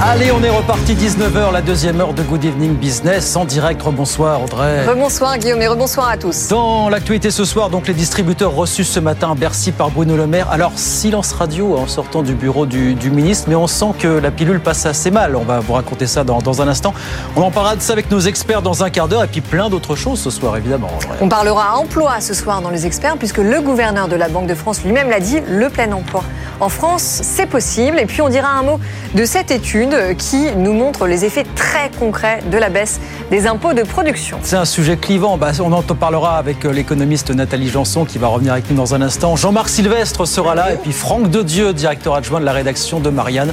Allez, on est reparti 19h, la deuxième heure de Good Evening Business en direct. Rebonsoir Audrey. Rebonsoir Guillaume et rebonsoir à tous. Dans l'actualité ce soir, donc les distributeurs reçus ce matin à Bercy par Bruno Le Maire. Alors, silence radio en sortant du bureau du, du ministre, mais on sent que la pilule passe assez mal. On va vous raconter ça dans, dans un instant. On en parlera de ça avec nos experts dans un quart d'heure et puis plein d'autres choses ce soir, évidemment. Audrey. On parlera emploi ce soir dans les experts puisque le gouverneur de la Banque de France lui-même l'a dit, le plein emploi en France, c'est possible. Et puis on dira un mot de cette étude qui nous montre les effets très concrets de la baisse des impôts de production. C'est un sujet clivant. Bah, on en parlera avec euh, l'économiste Nathalie Janson qui va revenir avec nous dans un instant. Jean-Marc Sylvestre sera là et puis Franck Dedieu, directeur adjoint de la rédaction de Marianne.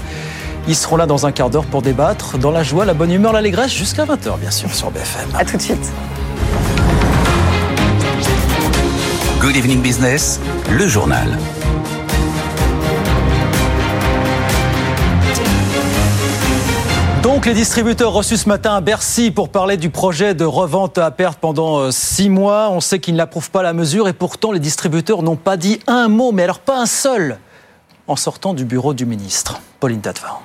Ils seront là dans un quart d'heure pour débattre dans la joie, la bonne humeur, l'allégresse jusqu'à 20h bien sûr sur BFM. A tout de suite. Good evening business, le journal. Donc les distributeurs reçus ce matin à Bercy pour parler du projet de revente à perte pendant euh, six mois. On sait qu'ils n'approuvent pas la mesure et pourtant les distributeurs n'ont pas dit un mot, mais alors pas un seul, en sortant du bureau du ministre. Pauline Tatvan.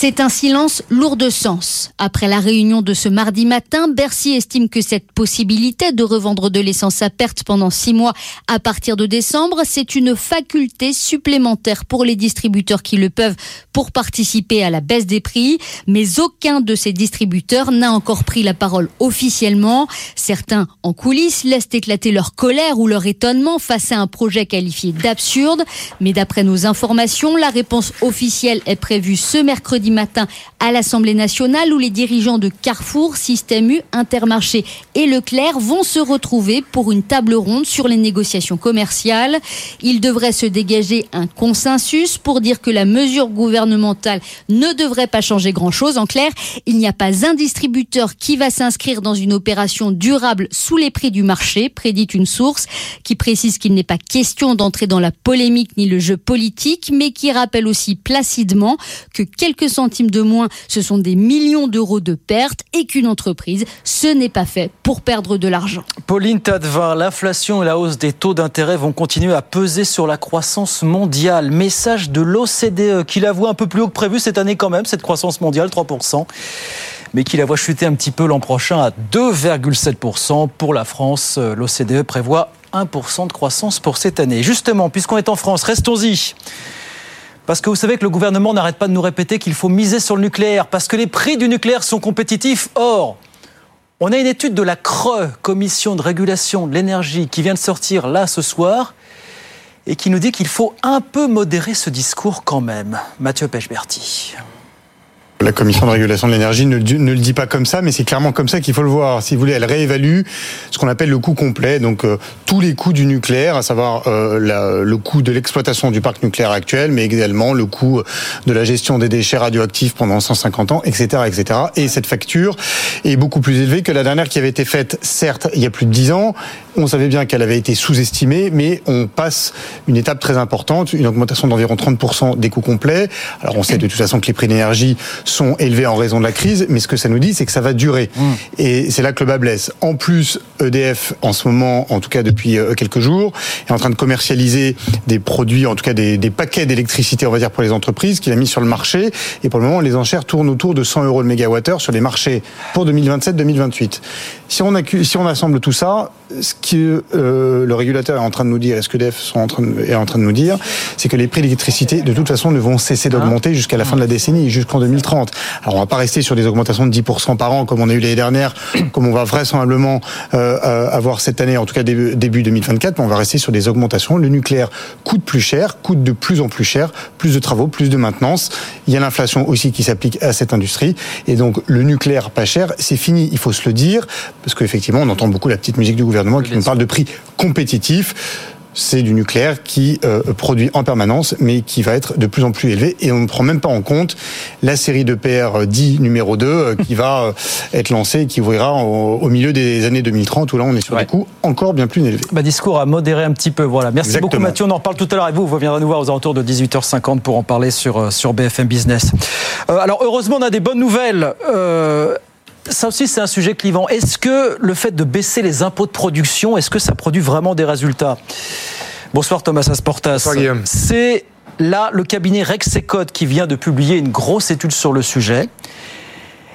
C'est un silence lourd de sens. Après la réunion de ce mardi matin, Bercy estime que cette possibilité de revendre de l'essence à perte pendant six mois à partir de décembre, c'est une faculté supplémentaire pour les distributeurs qui le peuvent pour participer à la baisse des prix. Mais aucun de ces distributeurs n'a encore pris la parole officiellement. Certains, en coulisses, laissent éclater leur colère ou leur étonnement face à un projet qualifié d'absurde. Mais d'après nos informations, la réponse officielle est prévue ce mercredi matin à l'Assemblée nationale où les dirigeants de Carrefour, Système U, Intermarché et Leclerc vont se retrouver pour une table ronde sur les négociations commerciales. Il devrait se dégager un consensus pour dire que la mesure gouvernementale ne devrait pas changer grand-chose. En clair, il n'y a pas un distributeur qui va s'inscrire dans une opération durable sous les prix du marché, prédit une source qui précise qu'il n'est pas question d'entrer dans la polémique ni le jeu politique, mais qui rappelle aussi placidement que quelques centimes de moins, ce sont des millions d'euros de pertes et qu'une entreprise, ce n'est pas fait pour perdre de l'argent. Pauline Tadevin, l'inflation et la hausse des taux d'intérêt vont continuer à peser sur la croissance mondiale. Message de l'OCDE qui la voit un peu plus haut que prévu cette année quand même, cette croissance mondiale, 3%, mais qui la voit chuter un petit peu l'an prochain à 2,7%. Pour la France, l'OCDE prévoit 1% de croissance pour cette année. Justement, puisqu'on est en France, restons-y. Parce que vous savez que le gouvernement n'arrête pas de nous répéter qu'il faut miser sur le nucléaire, parce que les prix du nucléaire sont compétitifs. Or, on a une étude de la CRE, Commission de régulation de l'énergie, qui vient de sortir là ce soir, et qui nous dit qu'il faut un peu modérer ce discours quand même. Mathieu Pechberti. La commission de régulation de l'énergie ne, le dit pas comme ça, mais c'est clairement comme ça qu'il faut le voir. Si vous voulez, elle réévalue ce qu'on appelle le coût complet, donc euh, tous les coûts du nucléaire, à savoir euh, le coût de l'exploitation du parc nucléaire actuel, mais également le coût de la gestion des déchets radioactifs pendant 150 ans, etc., etc. Et cette facture est beaucoup plus élevée que la dernière qui avait été faite, certes, il y a plus de 10 ans. On savait bien qu'elle avait été sous-estimée, mais on passe une étape très importante, une augmentation d'environ 30% des coûts complets. Alors on sait de toute façon que les prix d'énergie sont élevés en raison de la crise, mais ce que ça nous dit, c'est que ça va durer. Mmh. Et c'est là que le bas blesse. En plus, EDF, en ce moment, en tout cas depuis quelques jours, est en train de commercialiser des produits, en tout cas des, des paquets d'électricité, on va dire, pour les entreprises, qu'il a mis sur le marché. Et pour le moment, les enchères tournent autour de 100 euros le mégawattheure sur les marchés pour 2027-2028. Si on, si on assemble tout ça, ce que euh, le régulateur est en train de nous dire, et ce que EDF sont en train de, est en train de nous dire, c'est que les prix d'électricité, de toute façon, ne vont cesser d'augmenter jusqu'à la fin de la décennie, jusqu'en 2030. Alors, on va pas rester sur des augmentations de 10% par an, comme on a eu l'année dernière, comme on va vraisemblablement euh, avoir cette année, en tout cas début 2024, mais on va rester sur des augmentations. Le nucléaire coûte plus cher, coûte de plus en plus cher, plus de travaux, plus de maintenance. Il y a l'inflation aussi qui s'applique à cette industrie. Et donc, le nucléaire pas cher, c'est fini, il faut se le dire, parce qu'effectivement, on entend beaucoup la petite musique du gouvernement qui nous parle de prix compétitifs c'est du nucléaire qui euh, produit en permanence, mais qui va être de plus en plus élevé. Et on ne prend même pas en compte la série de PR10 numéro 2 euh, qui va euh, être lancée et qui ouvrira au, au milieu des années 2030, où là on est sur Ouais. des coûts encore bien plus élevés. Bah, discours à modérer un petit peu. Voilà. Merci Exactement. beaucoup Mathieu. On en reparle tout à l'heure avec vous. Vous reviendrez nous voir aux alentours de 18h50 pour en parler sur, euh, sur BFM Business. Euh, alors heureusement, on a des bonnes nouvelles. Ça aussi, c'est un sujet clivant. Est-ce que le fait de baisser les impôts de production, est-ce que ça produit vraiment des résultats? Bonsoir Thomas Asportas. C'est là le cabinet Rexecode qui vient de publier une grosse étude sur le sujet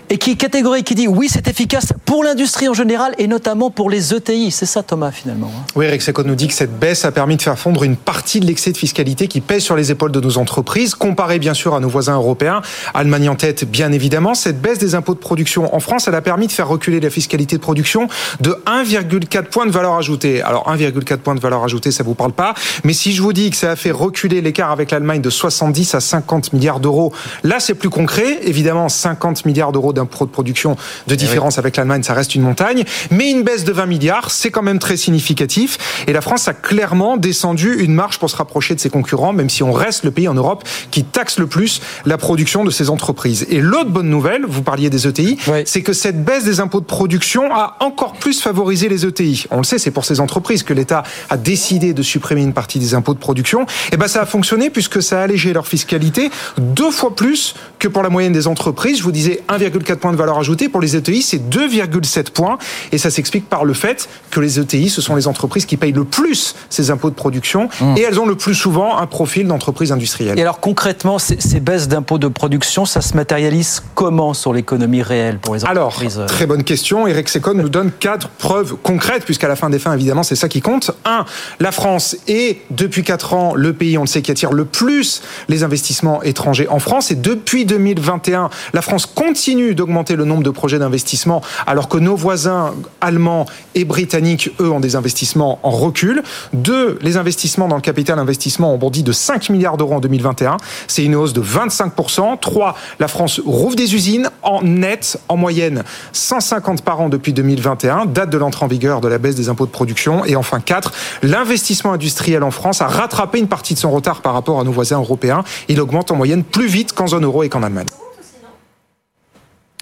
et qui est catégorique, qui dit oui, c'est efficace pour l'industrie en général et notamment pour les ETI. C'est ça Thomas finalement. hein. Oui, Rexecode nous dit que cette baisse a permis de faire fondre une partie de l'excès de fiscalité qui pèse sur les épaules de nos entreprises, comparé bien sûr à nos voisins européens, Allemagne en tête bien évidemment. Cette baisse des impôts de production en France, elle a permis de faire reculer la fiscalité de production de 1,4 points de valeur ajoutée. Alors 1,4 points de valeur ajoutée, ça vous parle pas, mais si je vous dis que ça a fait reculer l'écart avec l'Allemagne de 70 à 50 milliards d'euros, là c'est plus concret. Évidemment, 50 milliards d'euros de production de différence avec l'Allemagne, ça reste une montagne, mais une baisse de 20 milliards, c'est quand même très significatif. Et la France a clairement descendu une marche pour se rapprocher de ses concurrents, même si on reste le pays en Europe qui taxe le plus la production de ses entreprises. Et l'autre bonne nouvelle, vous parliez des ETI, Oui. c'est que cette baisse des impôts de production a encore plus favorisé les ETI. On le sait, c'est pour ces entreprises que l'État a décidé de supprimer une partie des impôts de production. Et ben ça a fonctionné puisque ça a allégé leur fiscalité deux fois plus que pour la moyenne des entreprises. Je vous disais 1,4 points de valeur ajoutée pour les ETI, c'est 2,7 points. Et ça s'explique par le fait que les ETI, ce sont les entreprises qui payent le plus ces impôts de production et elles ont le plus souvent un profil d'entreprise industrielle. Et alors concrètement, ces, ces baisses d'impôts de production, ça se matérialise comment sur l'économie réelle pour les Alors, entreprises euh très bonne question. Eric Secon nous donne quatre preuves concrètes, puisqu'à la fin des fins, évidemment, c'est ça qui compte. Un, la France est, depuis quatre ans, le pays, on le sait, qui attire le plus les investissements étrangers en France. Et depuis 2021, la France continue d'augmenter le nombre de projets d'investissement, alors que nos voisins allemands et britanniques, eux, ont des investissements en recul. Deux, les investissements dans le capital investissement ont bondi de 5 milliards d'euros en 2021. C'est une hausse de 25%. Trois, la France rouvre des usines en net, en moyenne 150 par an depuis 2021, date de l'entrée en vigueur de la baisse des impôts de production. Et enfin, quatre, l'investissement industriel en France a rattrapé une partie de son retard par rapport à nos voisins européens. Il augmente en moyenne plus vite qu'en zone euro et qu'en Allemagne.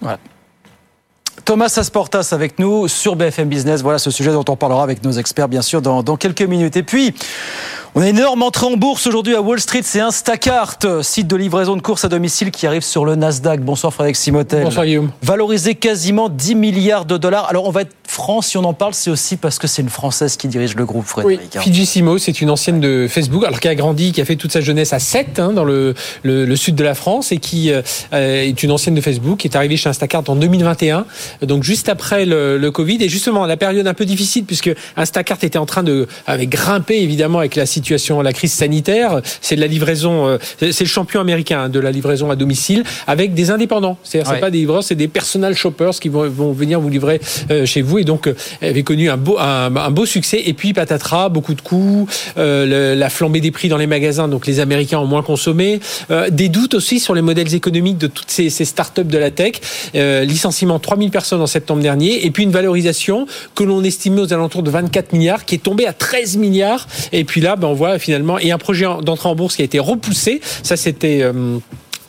Voilà. Thomas Asportas avec nous sur BFM Business. Voilà ce sujet dont on parlera avec nos experts, bien sûr, dans, dans quelques minutes. Et puis, on a une énorme entrée en bourse aujourd'hui à Wall Street. C'est Instacart, site de livraison de courses à domicile qui arrive sur le Nasdaq. Bonsoir Frédéric Simotel. Bonsoir Guillaume. Valorisé quasiment 10 milliards de dollars. Alors, on va être franc, si on en parle, c'est aussi parce que c'est une Française qui dirige le groupe, Oui, Frédéric. hein. Fijissimo, c'est une ancienne de Facebook, alors qui a grandi, qui a fait toute sa jeunesse à Sète, hein, dans le, le, le sud de la France, et qui euh, est une ancienne de Facebook, qui est arrivée chez Instacart en 2021, donc juste après le, le Covid, et justement la période un peu difficile, puisque Instacart était en train de avec grimper évidemment avec la situation, la crise sanitaire. C'est de la livraison, euh, c'est le champion américain hein, de la livraison à domicile avec des indépendants. C'est-à-dire Ouais. c'est pas des livreurs, c'est des personal shoppers qui vont, vont venir vous livrer euh, chez vous, et donc euh, elle avait connu un beau un, un beau succès. Et puis patatras, beaucoup de coûts, euh, le- la flambée des prix dans les magasins, donc les Américains ont moins consommé, euh, des doutes aussi sur les modèles économiques de toutes ces, ces startups de la tech, euh, licenciement 3000 personnes en septembre dernier, et puis une valorisation que l'on estimait aux alentours de 24 milliards, qui est tombée à 13 milliards. Et puis là, ben, on voit finalement, et un projet en- d'entrée en bourse qui a été repoussé. Ça, c'était euh,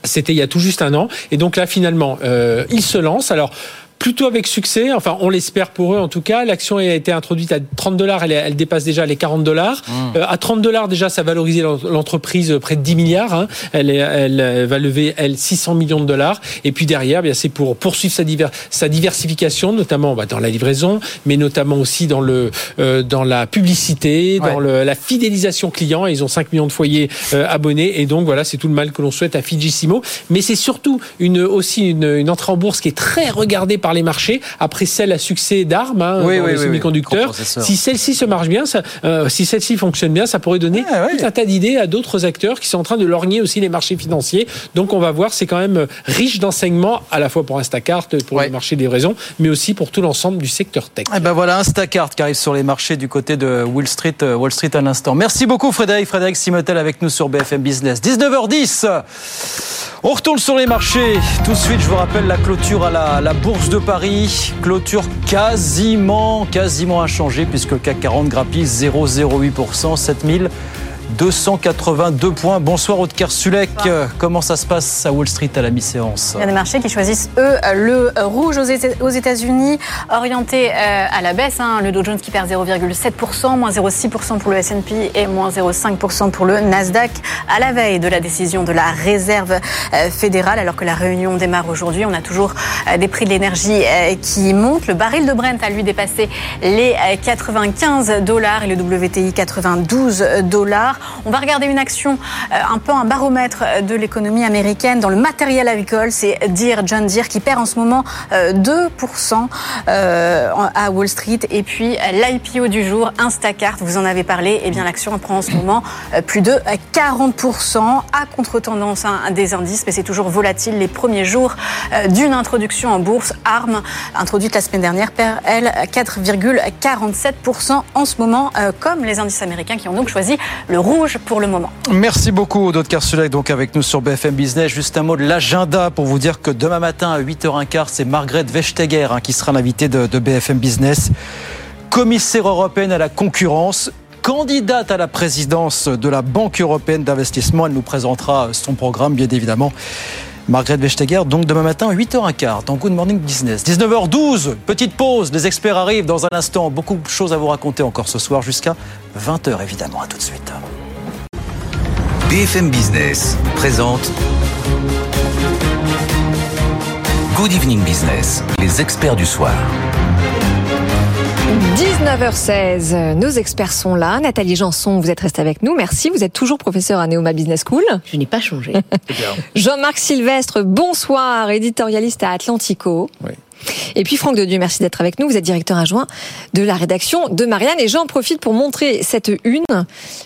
c'était il y a tout juste un an. Et donc là, finalement, euh, ils se lancent. Alors, plutôt avec succès. Enfin, on l'espère pour eux en tout cas. L'action a été introduite à 30 dollars. Elle, dépasse déjà les 40 dollars. Euh, à 30 dollars déjà, ça valorisait l'en- l'entreprise près de 10 milliards. hein. Elle, est- elle, euh, va lever elle 600 millions de dollars. Et puis derrière, bien c'est pour poursuivre sa, diver- sa diversification, notamment bah, dans la livraison, mais notamment aussi dans le euh, dans la publicité, dans le, la fidélisation client. Ils ont 5 millions de foyers euh, abonnés. Et donc voilà, c'est tout le mal que l'on souhaite à Fijissimo. Mais c'est surtout une aussi une, une entrée en bourse qui est très regardée par les marchés après celle à succès d'armes hein, Oui, dans oui, les oui, semi-conducteurs. Si celle-ci se marche bien, ça, euh, si celle-ci fonctionne bien, ça pourrait donner ouais. tout un tas d'idées à d'autres acteurs qui sont en train de lorgner aussi les marchés financiers. Donc on va voir, c'est quand même riche d'enseignements à la fois pour Instacart, pour Ouais. le marché des livraisons, mais aussi pour tout l'ensemble du secteur tech. Eh ben voilà, Instacart qui arrive sur les marchés du côté de Wall Street, euh, Wall Street à l'instant. Merci beaucoup Frédéric. Frédéric Simotel avec nous sur BFM Business. 19h10. On retourne sur les marchés. Tout de suite, je vous rappelle la clôture à la, la Bourse de Paris. Clôture quasiment, quasiment inchangée puisque le CAC 40 grappille 0,08%, 7000. 282 points. Bonsoir Aude Sulek. Comment ça se passe à Wall Street à la mi-séance Il y a des marchés qui choisissent, eux, le rouge aux États-Unis, orienté euh, à la baisse. Hein. Le Dow Jones qui perd 0,7%, moins 0,6% pour le S&P et moins 0,5% pour le Nasdaq à la veille de la décision de la réserve euh, fédérale. Alors que la réunion démarre aujourd'hui, on a toujours euh, des prix de l'énergie qui montent. Le baril de Brent a lui dépassé les 95 dollars et le WTI 92 dollars. On va regarder une action, euh, un peu un baromètre de l'économie américaine dans le matériel agricole. C'est Deere, John Deere qui perd en ce moment 2% euh, euh, à Wall Street. Et puis l'IPO du jour, Instacart, vous en avez parlé. Eh bien, l'action prend en ce moment plus de 40% à contre-tendance hein, des indices, mais c'est toujours volatile. Les premiers jours d'une introduction en bourse, ARM, introduite la semaine dernière, perd, elle, 4,47% en ce moment, comme les indices américains qui ont donc choisi le rouge pour le moment. Merci beaucoup, Aude Karsulek, donc avec nous sur BFM Business. Juste un mot de l'agenda pour vous dire que demain matin à 8h15, c'est Margrethe Vestager hein, qui sera l'invitée de BFM Business, commissaire européenne à la concurrence candidate à la présidence de la Banque européenne d'investissement. Elle nous présentera son programme, bien évidemment. Margrethe Vestager, donc demain matin à 8h15 dans Good Morning Business. 19h12, petite pause, les experts arrivent dans un instant. Beaucoup de choses à vous raconter encore ce soir jusqu'à 20h évidemment. À tout de suite. BFM Business présente Good Evening Business, les experts du soir. 19h16, nos experts sont là. Nathalie Janson, vous êtes restée avec nous. Merci. Vous êtes toujours professeur à Neoma Business School. Je n'ai pas changé. Jean-Marc Sylvestre, bonsoir, éditorialiste à Atlantico. Oui. Et puis Franck de Dieu, merci d'être avec nous. Vous êtes directeur adjoint de la rédaction de Marianne. Et j'en profite pour montrer cette une,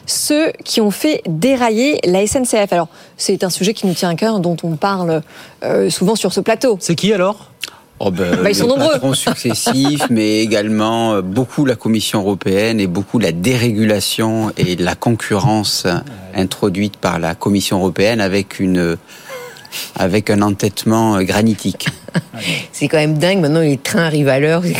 ceux qui ont fait dérailler la SNCF. Alors, c'est un sujet qui nous tient à cœur, dont on parle euh, souvent sur ce plateau. C'est qui alors? Oh ben, bah, ils sont nombreux. Successifs, mais également euh, beaucoup la Commission européenne et beaucoup la dérégulation et la concurrence introduite par la Commission européenne avec une avec un entêtement euh, granitique. C'est quand même dingue. Maintenant, les trains arrivent à l'heure.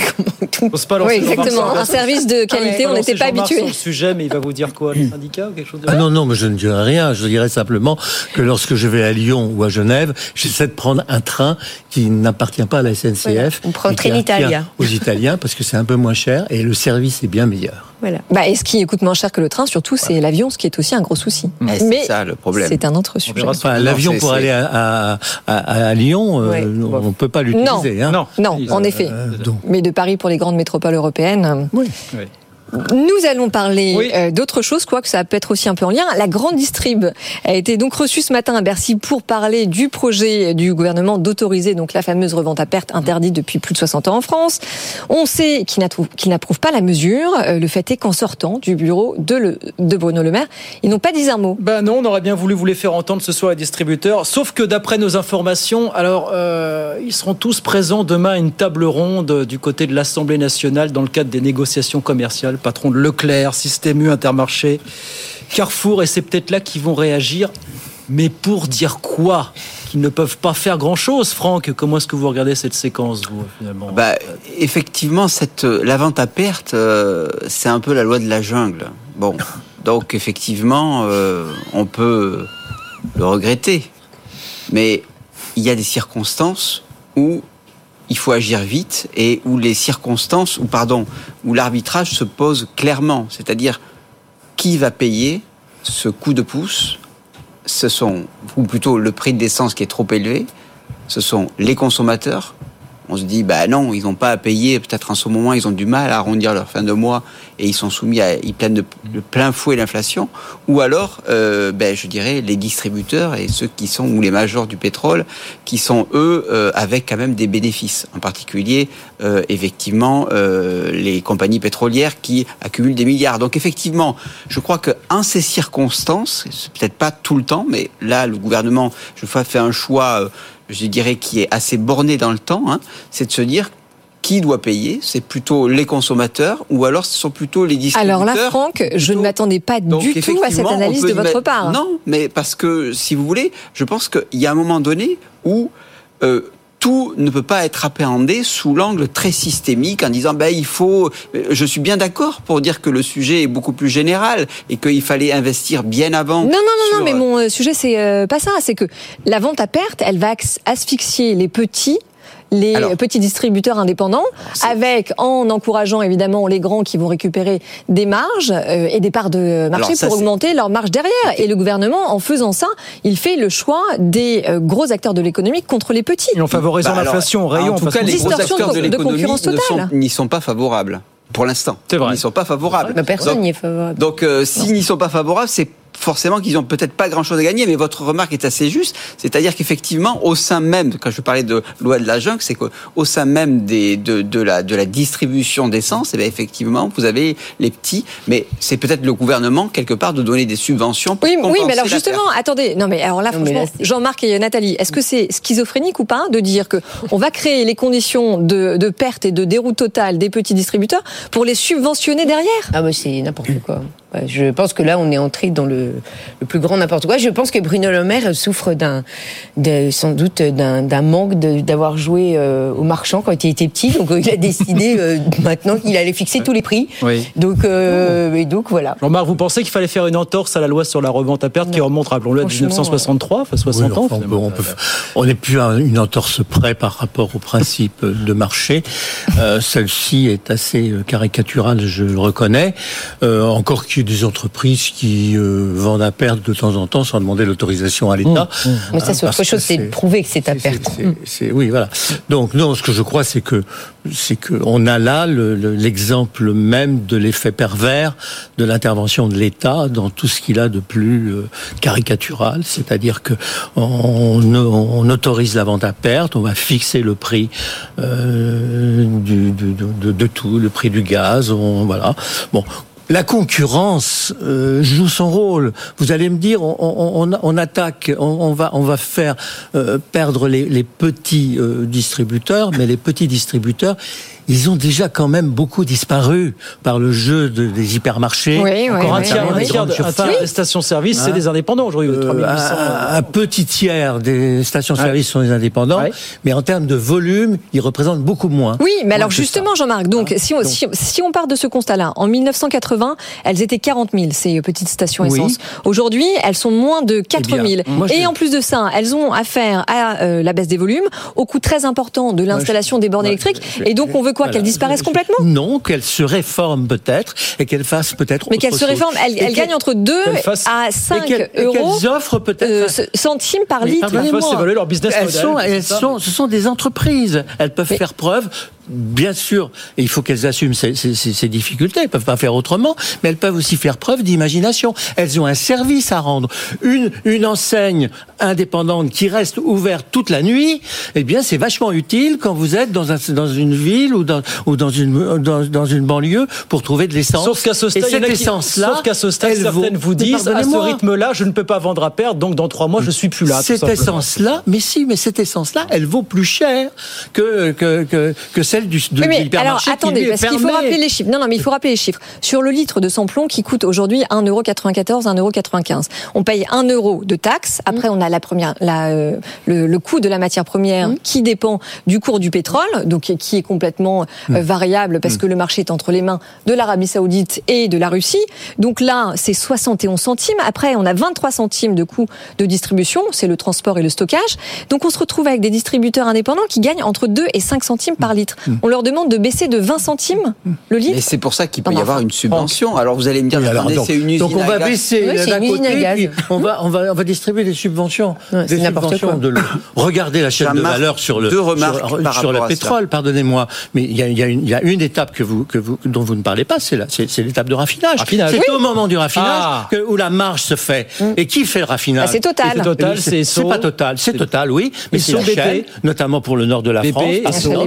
Pas oui, exactement. Un service de qualité, on n'était pas habitué. le sujet, mais il va vous dire quoi Le syndicat ou quelque chose de ah Non, non, mais je ne dirai rien. Je dirais simplement que lorsque je vais à Lyon ou à Genève, j'essaie de prendre un train qui n'appartient pas à la SNCF. On prend Trenitalia. Aux Italiens, parce que c'est un peu moins cher et le service est bien meilleur. Voilà. Bah, et ce qui coûte moins cher que le train, surtout, c'est l'avion, ce qui est aussi un gros souci. Mais c'est ça le problème. C'est un autre sujet. L'avion pour aller à, à, Lyon, euh, on ne peut pas l'utiliser. Non, hein. non, non, en effet. Euh, Mais de Paris pour les grandes métropoles européennes. Oui. oui. Nous allons parler euh, d'autre chose, quoi que ça peut être aussi un peu en lien. La grande distrib a été donc reçue ce matin à Bercy pour parler du projet du gouvernement d'autoriser donc la fameuse revente à perte interdite depuis plus de 60 ans en France. On sait qu'il n'approuve pas la mesure. Euh, le fait est qu'en sortant du bureau de, le, de, Bruno Le Maire, ils n'ont pas dit un mot. Ben non, on aurait bien voulu vous les faire entendre ce soir les distributeurs. Sauf que d'après nos informations, alors euh, ils seront tous présents demain à une table ronde du côté de l'Assemblée nationale dans le cadre des négociations commerciales patron de Leclerc, Système U, Intermarché, Carrefour, et c'est peut-être là qu'ils vont réagir. Mais pour dire quoi? Qu'ils ne peuvent pas faire grand-chose, Franck. Comment est-ce que vous regardez cette séquence, vous, finalement? Bah, Effectivement, cette, la vente à perte, euh, c'est un peu la loi de la jungle. Bon, donc effectivement, euh, on peut le regretter. Mais il y a des circonstances où il faut agir vite et où les circonstances, ou pardon, où l'arbitrage se pose clairement, c'est-à-dire qui va payer ce coup de pouce? Ce sont, ou plutôt le prix de l'essence qui est trop élevé, ce sont les consommateurs on se dit bah non, ils n'ont pas à payer. Peut-être en ce moment, ils ont du mal à arrondir leur fin de mois et ils sont soumis à, ils de, plein fouet l'inflation. Ou alors, euh, ben, je dirais les distributeurs et ceux qui sont ou les majors du pétrole, qui sont eux euh, avec quand même des bénéfices. En particulier, euh, effectivement, les compagnies pétrolières qui accumulent des milliards. Donc effectivement, je crois que ces circonstances, peut-être pas tout le temps, mais là, le gouvernement, je fait un choix je dirais, qui est assez borné dans le temps, hein, c'est de se dire qui doit payer C'est plutôt les consommateurs ou alors ce sont plutôt les distributeurs Alors là, Franck, je ne m'attendais pas Donc, du tout à cette analyse de votre mettre- part. Non, mais parce que si vous voulez, je pense qu'il y a un moment donné où euh, tout ne peut pas être appréhendé sous l'angle très systémique en disant ben il faut. Je suis bien d'accord pour dire que le sujet est beaucoup plus général et qu'il fallait investir bien avant. Non, non, non, non, mais mon euh, sujet, c'est euh, pas ça. C'est que la vente à perte, elle va asphyxier les petits les Alors- petits distributeurs indépendants, avec en encourageant évidemment les grands qui vont récupérer des marges euh, et des parts de marché Alors, ça, pour augmenter leurs marges derrière. Et le gouvernement, en faisant ça, il fait le choix des euh, gros acteurs de l'économie contre les petits. Et en favorisant Bah, l'inflation rayon. En tout parce cas, les gros Distorsion acteurs de- de concurrence ne sont- totale. n'y sont pas favorables. Pour l'instant, C'est vrai. ils n'y sont pas favorables. Bah, personne n'y est favorable. Donc, euh, s'ils n'y sont pas favorables, c'est forcément qu'ils ont peut-être pas grand-chose à gagner. Mais votre remarque est assez juste, c'est-à-dire qu'effectivement, au sein même, quand je parlais de loi de la jungle, c'est qu'au sein même des, de, de la, de la distribution d'essence, eh bien, effectivement, vous avez les petits, mais c'est peut-être le gouvernement quelque part de donner des subventions. Pour Oui, oui, mais alors justement, attendez, non mais alors là, mais franchement, Jean-Marc et Nathalie, est-ce que c'est schizophrénique ou pas de dire que on va créer les conditions de, de perte et de déroute totale des petits distributeurs pour les subventionner derrière? Ah bah c'est n'importe quoi. Je pense que là, on est entré dans le, le plus grand n'importe quoi. Je pense que Bruno Le Maire souffre d'un, de- sans doute d'un, d'un manque de- d'avoir joué euh, au marchand quand il était petit. Donc euh, il a décidé euh, maintenant qu'il allait fixer tous les prix. Oui. Donc, euh, et donc voilà. Jean-Marc, vous pensez qu'il fallait faire une entorse à la loi sur la revente à perte qui remonte, rappelons-le, à Franchement, 1963, enfin 60 Oui, ans enfin, on n'est plus à une entorse près par rapport au principe de marché. Euh, Celle-ci est assez caricaturale, je le reconnais. Euh, encore qu'il des entreprises qui euh, vendent à perte de temps en temps sans demander l'autorisation à l'État. Mais ça, c'est autre chose, c'est de prouver que c'est à perte. c'est- c'est- oui, voilà. Donc non, ce que je crois, c'est que c'est que on a là le- le- l'exemple même de l'effet pervers de l'intervention de l'État dans tout ce qu'il a de plus euh, caricatural, c'est-à-dire que on, on autorise la vente à perte, on va fixer le prix euh, du, du- de, de- de tout, le prix du gaz, on, voilà. Bon. La concurrence euh, joue son rôle. Vous allez me dire, on, attaque, on, va, faire euh, perdre les, les petits euh, distributeurs, mais les petits distributeurs, ils ont déjà quand même beaucoup disparu par le jeu de- des hypermarchés. Oui, oui, Encore un oui, tiers, oui, un tiers, de- un tiers des stations-service, c'est Hein des indépendants aujourd'hui, Euh, 3800. un, un petit tiers des stations-service sont des indépendants, Ouais. mais en termes de volume, ils représentent beaucoup moins. Oui, mais alors justement. Jean-Marc, donc, Hein si, on, Donc- si, si on part de ce constat-là, en 1980, elles étaient 40 000, ces petites stations Oui. essence. Aujourd'hui, elles sont moins de 4 000. Eh bien, moi, je- Et en plus de ça, elles ont affaire à euh, la baisse des volumes, au coût très important de l'installation des bornes Ouais, électriques. je- Et donc, on veut quoi Voilà. Qu'elles disparaissent Je- complètement Non, qu'elles se réforment peut-être et qu'elles fassent peut-être. mais autre qu'elles se chose. réforment, elles, Et elles qu'elles- gagnent entre 2 qu'elles fassent- à et 5 qu'elles- et euros qu'elles offrent peut-être. euh, ce- centimes par litre. Elles leur business elles model, sont, elles ce sont des entreprises. Elles peuvent Mais- faire preuve, bien sûr, et il faut qu'elles assument ces, ces- ces- ces difficultés. Elles peuvent pas faire autrement, mais elles peuvent aussi faire preuve d'imagination. Elles ont un service à rendre. Une, une enseigne indépendante qui reste ouverte toute la nuit, eh bien, c'est vachement utile quand vous êtes dans, un, dans une ville ou dans, ou dans une, dans, dans une banlieue pour trouver de l'essence. Sauf qu'à ce stade, et cette essence-là, ce stade, certaines vous disent à ce rythme-là, je ne peux pas vendre à perte, donc dans trois mois, je suis plus là. Cette essence-là, mais si, mais cette essence-là, elle vaut plus cher que que que, que celle du de Oui, mais alors attendez, parce qu'il faut rappeler les chiffres. Non, non, mais il faut rappeler les chiffres. Sur le litre de samplon qui coûte aujourd'hui 1,94€, 1,95€, on paye 1 euro de taxe. Après, on a la première, la, euh, le, le coût de la matière première qui dépend du cours du pétrole, donc qui est complètement euh, variable parce que le marché est entre les mains de l'Arabie Saoudite et de la Russie. Donc là, c'est 71 centimes. Après, on a 23 centimes de coût de distribution, c'est le transport et le stockage. Donc on se retrouve avec des distributeurs indépendants qui gagnent entre 2 et 5 centimes par litre. On leur demande de baisser de 20 centimes le litre. Et c'est pour ça qu'il peut Non, y avoir une subvention. Alors vous allez me dire, Oui, alors, attendez, donc, c'est une usine donc on à va gaz. baisser Oui, d'un une usine à côté, gaz. on va on va on va distribuer des subventions, Ouais, des c'est n'importe subventions quoi. de l'eau. Regardez la chaîne de valeur sur le deux remarques sur, par sur le pétrole. Pardonnez-moi, mais il y a, il y a une, il y a une étape que vous que vous dont vous ne parlez pas, c'est la- c'est c'est l'étape de raffinage. Raffinage. C'est Oui. au moment du raffinage Ah. que, où la marge se fait. Et qui fait le raffinage Bah, c'est Total. C'est Total, c'est c'est pas Total, c'est Total, oui, mais c'est BP. notamment pour le nord de la France,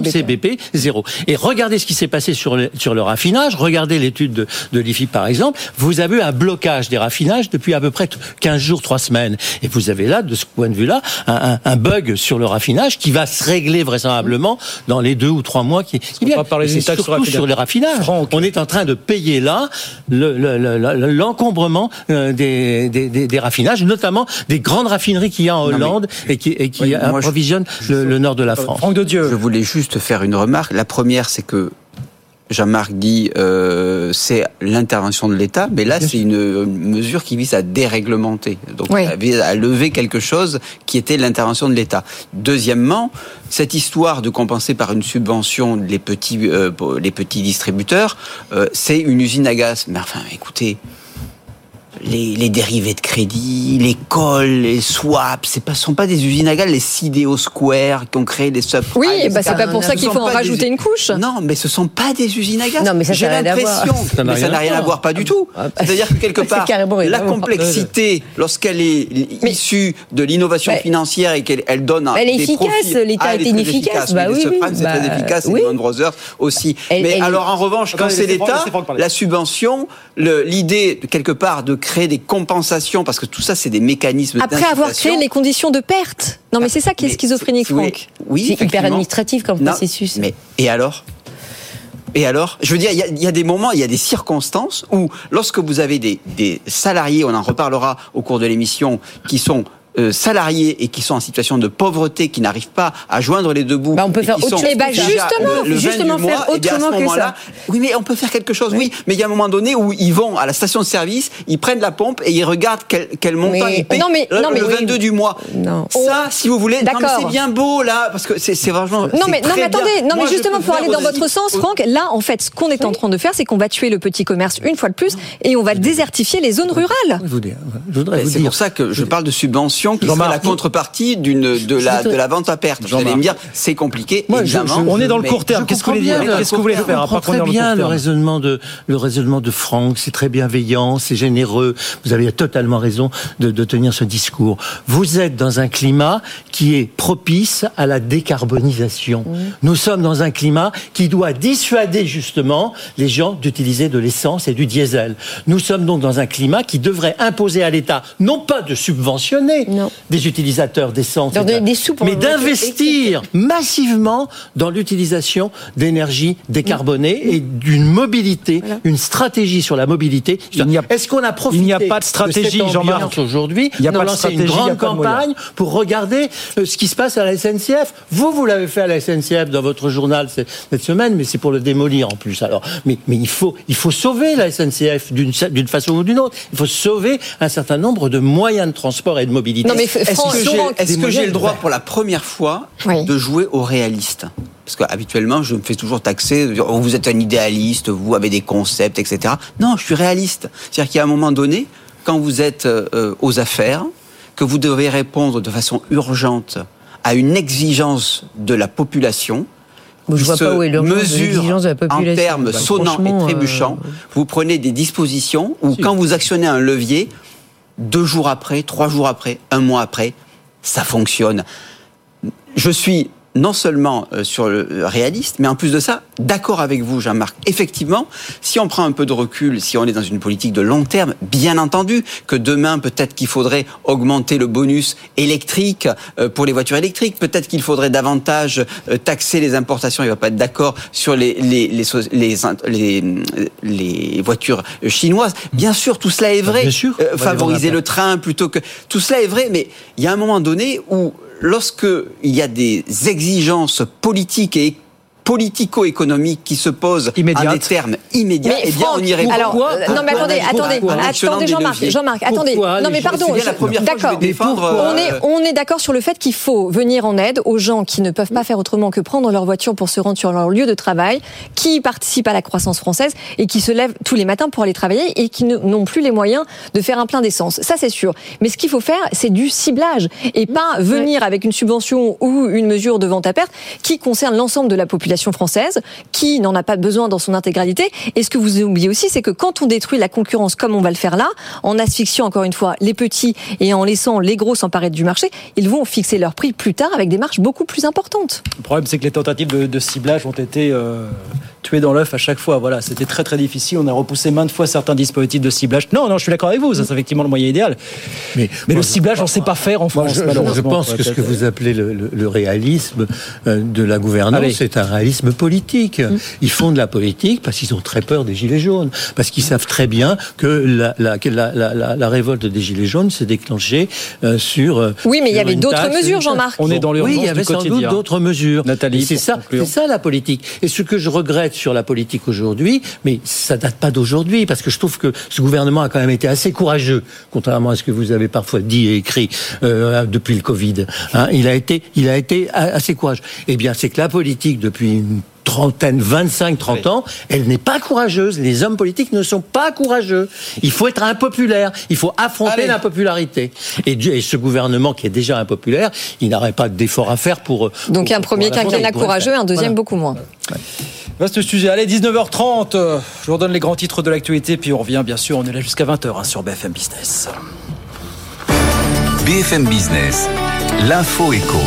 c'est BP, zéro. Et regardez ce qui s'est passé sur le, sur le raffinage, regardez l'étude de, de l'IFI par exemple, vous avez eu un blocage des raffinages depuis à peu près 15 jours, 3 semaines. Et vous avez là, de ce point de vue-là, un, un, un bug sur le raffinage qui va se régler vraisemblablement dans les deux ou trois mois qui, qui viennent. c'est sur surtout raffinage. sur les raffinages. Franck. On est en train de payer là le- le- le- le- l'encombrement euh, des, des, des, des raffinages, notamment des grandes raffineries qu'il y a en mais- Hollande et qui, et qui Oui, moi, je- approvisionnent le, le nord de la France. Franck de Dieu. Je voulais juste faire une remarque. La première, c'est que Jean-Marc dit euh, c'est l'intervention de l'État, mais là c'est une, mesure qui vise à déréglementer, donc Oui. ça vise à lever quelque chose qui était l'intervention de l'État. Deuxièmement, cette histoire de compenser par une subvention les petits euh, pour les petits distributeurs, euh, c'est une usine à gaz. Mais enfin, écoutez. Les, les dérivés de crédit, les calls, les swaps, c'est pas, sont pas des usines à gaz, les CDO Square qui ont créé les subprimes. Oui, bah, c'est pas pour ça Ce qu'il faut en des- rajouter une couche. Non, mais ce sont pas des usines à gaz. Non, mais ça, J'ai ça n'a rien à l'impression, voir. Ça n'a mais ça rien n'a à rien à voir. pas du tout. Ah, bah, C'est-à-dire que quelque part, la complexité, lorsqu'elle est issue de l'innovation financière et qu'elle elle donne un- Elle est des efficace, l'État Ah, est inefficace, bah oui, les c'est bah, très efficace, et oui. Lehman Brothers aussi. Elle- mais elle- alors, en revanche, quand Attendez, c'est l'État, la subvention, l'idée, quelque part, de créer des compensations, parce que tout ça, c'est des mécanismes Après avoir créé les conditions de perte. Non, mais c'est ça qui est Mais schizophrénique, Franck. Oui, C'est hyper administratif comme Non, processus. Mais et alors? Et alors? Je veux dire, il y, y a des moments, il y a des circonstances où, lorsque vous avez des, des salariés, on en reparlera au cours de l'émission, qui sont salariés et qui sont en situation de pauvreté, qui n'arrivent pas à joindre les deux bouts. Bah, on peut et faire qui autre sont chose déjà justement, le, le 20 justement du mois, faire bien, à ce autrement que moment-là, Oui, mais on peut faire quelque chose, oui. Mais il y a un moment donné où ils vont à la station de service, ils prennent la pompe et ils regardent quel, quel montant ils payent Non, mais- le, non, mais le oui. 22 du mois. Non. Ça, si vous voulez, c'est bien beau là, parce que c'est vraiment. Non mais, non très mais attendez, bien. non Moi, mais justement pour aller dans votre sens, Franck, là en fait ce qu'on est en train de faire c'est qu'on va tuer le petit commerce une fois de plus et on va désertifier les zones rurales. C'est pour ça que je parle de qui serait la contrepartie d'une de la de la vente à perte. Vous allez me dire c'est compliqué. Moi, je- évidemment, je- On est dans le court terme. Qu'est-ce que vous voulez dire Qu'est-ce que vous voulez je faire comprends bien le raisonnement de le raisonnement de Franck, c'est très bienveillant, c'est généreux. Vous avez totalement raison de, de tenir ce discours. Vous êtes dans un climat qui est propice à la décarbonisation. Nous sommes dans un climat qui doit dissuader justement les gens d'utiliser de l'essence et du diesel. Nous sommes donc dans un climat qui devrait imposer à l'État non pas de subventionner Non. des utilisateurs d'essence, de- donner des sous pour mais d'investir massivement dans l'utilisation d'énergie décarbonée et d'une mobilité, une stratégie sur la mobilité. Est-ce qu'on a profité il n'y a pas de stratégie, cette Jean-Marc. aujourd'hui Il n'y a de pas de une stratégie, il y a grande de campagne pour regarder euh, ce qui se passe à la SNCF? Vous, vous l'avez fait à la SNCF dans votre journal cette semaine, mais c'est pour le démolir en plus. Alors, mais, mais il faut il faut sauver la SNCF d'une façon ou d'une autre. Il faut sauver un certain nombre de moyens de transport et de mobilité. Non, mais Est-ce que j'ai le droit pour la première fois Oui. de jouer au réaliste Parce qu'habituellement, je me fais toujours taxer. de dire, Oh, vous êtes un idéaliste, vous avez des concepts, etc. Non, je suis réaliste. C'est-à-dire qu'à un moment donné, quand vous êtes euh, aux affaires, que vous devez répondre de façon urgente à une exigence de la population, je qui vois se pas où est l'urgence de mesure l'exigence de la en termes Bah, sonnants et trébuchants. euh, Vous prenez des dispositions où, quand vous actionnez un levier, deux jours après, trois jours après, un mois après, ça fonctionne. Je suis non seulement euh, sur le euh, réaliste, mais en plus de ça, d'accord avec vous, Jean-Marc. Effectivement, si on prend un peu de recul, si on est dans une politique de long terme, bien entendu que demain, peut-être qu'il faudrait augmenter le bonus électrique euh, pour les voitures électriques, peut-être qu'il faudrait davantage taxer les importations, il va pas être d'accord sur les, les, les, les, les, les voitures chinoises. Bien sûr, tout cela est vrai. Bien sûr, Euh, favoriser le train plutôt que... Tout cela est vrai, mais il y a un moment donné où, lorsque il y a des exigences politiques et politico-économiques qui se posent Immédiates. à des termes immédiats, Mais eh bien, Franck, on y répond. alors, Pourquoi non mais attendez, attendez, attendez Jean-Marc. Jean-Marc, attendez. Non mais pardon, d'accord. vais défendre. On euh, est, on est d'accord sur le fait qu'il faut venir en aide aux gens qui ne peuvent pas faire autrement que prendre leur voiture pour se rendre sur leur lieu de travail, qui participent à la croissance française et qui se lèvent tous les matins pour aller travailler et qui n'ont plus les moyens de faire un plein d'essence. Ça, c'est sûr. Mais ce qu'il faut faire, c'est du ciblage et pas venir avec une subvention ou une mesure de vente à perte qui concerne l'ensemble de la population l'aviation française, qui n'en a pas besoin dans son intégralité. Et ce que vous oubliez aussi, c'est que quand on détruit la concurrence comme on va le faire là, en asphyxiant encore une fois les petits et en laissant les gros s'emparer du marché, ils vont fixer leur prix plus tard avec des marges beaucoup plus importantes. Le problème, c'est que les tentatives de, de ciblage ont été euh, tuées dans l'œuf à chaque fois. Voilà, c'était très très difficile. On a repoussé maintes fois certains dispositifs de ciblage. Non, non, je suis d'accord avec vous. Ça, c'est effectivement le moyen idéal. Mais, Mais le ciblage, on ne sait pas faire en Moi, France. je, je- je malheureusement, pense que ce que vous appelez le, le- le réalisme euh, de la gouvernance, c'est un réalisme politique. Ils font de la politique parce qu'ils ont très peur des gilets jaunes, parce qu'ils savent très bien que la, la, la, la- révolte des gilets jaunes s'est déclenchée euh, sur. euh, Oui, mais il y sur avait d'autres mesures, Jean-Marc. On est dans l'urgence Oui, il y avait sans doute d'autres mesures. Nathalie, c'est ça, c'est ça la politique. Et ce que je regrette sur la politique aujourd'hui, mais ça date pas d'aujourd'hui, parce que je trouve que ce gouvernement a quand même été assez courageux, contrairement à ce que vous avez parfois dit et écrit euh, depuis le Covid. hein. il a été, il a été assez courageux. Eh bien, c'est que la politique depuis une trentaine, 25, 30 ans, elle n'est pas courageuse. Les hommes politiques ne sont pas courageux. Il faut être impopulaire. Il faut affronter l'impopularité. Et, ce gouvernement qui est déjà impopulaire, il n'aurait pas d'effort à faire pour. euh, Donc pour- un premier quinquennat courageux, un deuxième Voilà. beaucoup moins. Vaste sujet. Allez, 19h30. euh, Je vous redonne les grands titres de l'actualité, puis on revient, bien sûr. On est là jusqu'à 20h sur BFM Business. BFM Business, l'info éco.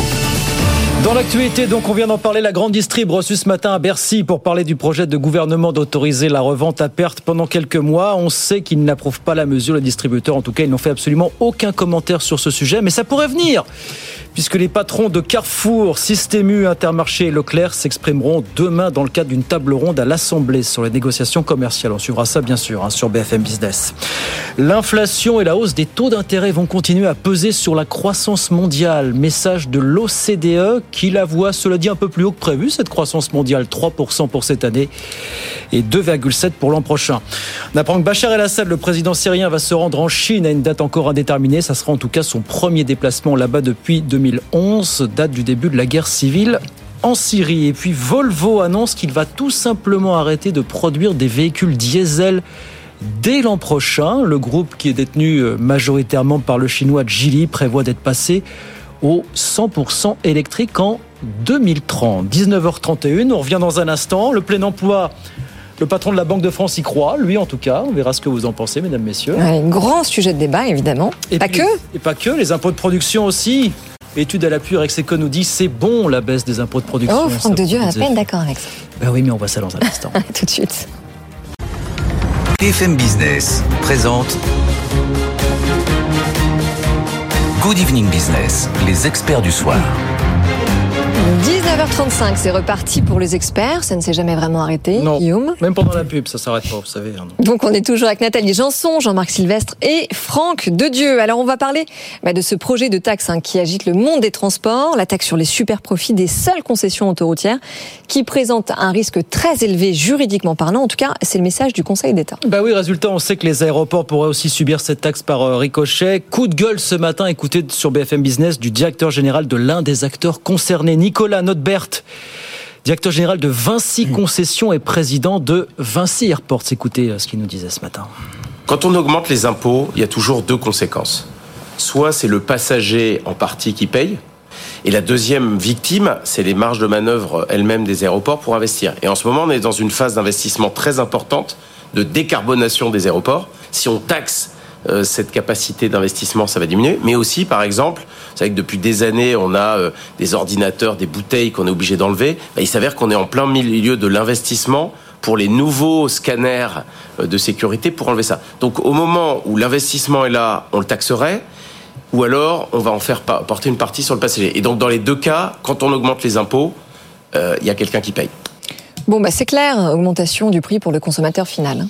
Dans l'actualité, donc, on vient d'en parler, la grande distrib reçue ce matin à Bercy pour parler du projet de gouvernement d'autoriser la revente à perte pendant quelques mois. On sait qu'ils n'approuvent pas la mesure, les distributeurs. En tout cas, ils n'ont fait absolument aucun commentaire sur ce sujet, mais ça pourrait venir. Puisque les patrons de Carrefour, Système Intermarché et Leclerc s'exprimeront demain dans le cadre d'une table ronde à l'Assemblée sur les négociations commerciales. On suivra ça bien sûr hein, sur BFM Business. L'inflation et la hausse des taux d'intérêt vont continuer à peser sur la croissance mondiale. Message de l'OCDE qui la voit, cela dit, un peu plus haut que prévu, cette croissance mondiale, 3% pour cette année et 2,7% pour l'an prochain. On apprend que Bachar el-Assad, le président syrien, va se rendre en Chine à une date encore indéterminée. Ça sera en tout cas son premier déplacement là-bas depuis 2011, date du début de la guerre civile en Syrie. Et puis Volvo annonce qu'il va tout simplement arrêter de produire des véhicules diesel dès l'an prochain. Le groupe qui est détenu euh, majoritairement par le chinois Geely prévoit d'être passé au 100% électrique en 2030. 19h31, on revient dans un instant. Le plein emploi, le patron de la Banque de France y croit, lui en tout cas. On verra ce que vous en pensez, mesdames, messieurs. Ouais, grand sujet de débat, évidemment. Et pas puis- que. Et pas que, les impôts de production aussi. Étude à l'appui, Rexeco nous dit c'est bon la baisse des impôts de production. Oh, Franck de Dieu à peine d'accord avec ça. Ben oui, mais on voit ça dans un instant. Tout de suite. BFM Business présente Good Evening Business, les experts du soir. 19h35, c'est reparti pour les experts. Ça ne s'est jamais vraiment arrêté, Non. Guillaume. Même pendant la pub, ça s'arrête pas, vous savez. hein. Donc on est toujours avec Nathalie Janson, Jean-Marc Sylvestre et Franck Dedieu. Alors on va parler bah, de ce projet de taxe hein, qui agite le monde des transports, la taxe sur les super profits des seules concessions autoroutières, qui présente un risque très élevé juridiquement parlant. En tout cas, c'est le message du Conseil d'État. Bah oui, résultat, on sait que les aéroports pourraient aussi subir cette taxe par euh, ricochet. Coup de gueule ce matin, écoutez sur BFM Business du directeur général de l'un des acteurs concernés, Nicolas Notbert, directeur général de Vinci Concessions et président de Vinci Airports. Écoutez euh, ce qu'il nous disait ce matin. Quand on augmente les impôts, il y a toujours deux conséquences. Soit c'est le passager en partie qui paye, et la deuxième victime, c'est les marges de manœuvre elles-mêmes des aéroports pour investir. Et en ce moment, on est dans une phase d'investissement très importante de décarbonation des aéroports. Si on taxe euh, cette capacité d'investissement, ça va diminuer. Mais aussi, par exemple, vous savez que depuis des années, on a euh, des ordinateurs, des bouteilles qu'on est obligé d'enlever. Bah, il s'avère qu'on est en plein milieu de l'investissement pour les nouveaux scanners euh, de sécurité pour enlever ça. Donc au moment où l'investissement est là, on le taxerait, ou alors on va en faire porter une partie sur le passager. Et donc dans les deux cas, quand on augmente les impôts, il y a quelqu'un qui paye. Bon, bah c'est clair, augmentation du prix pour le consommateur final.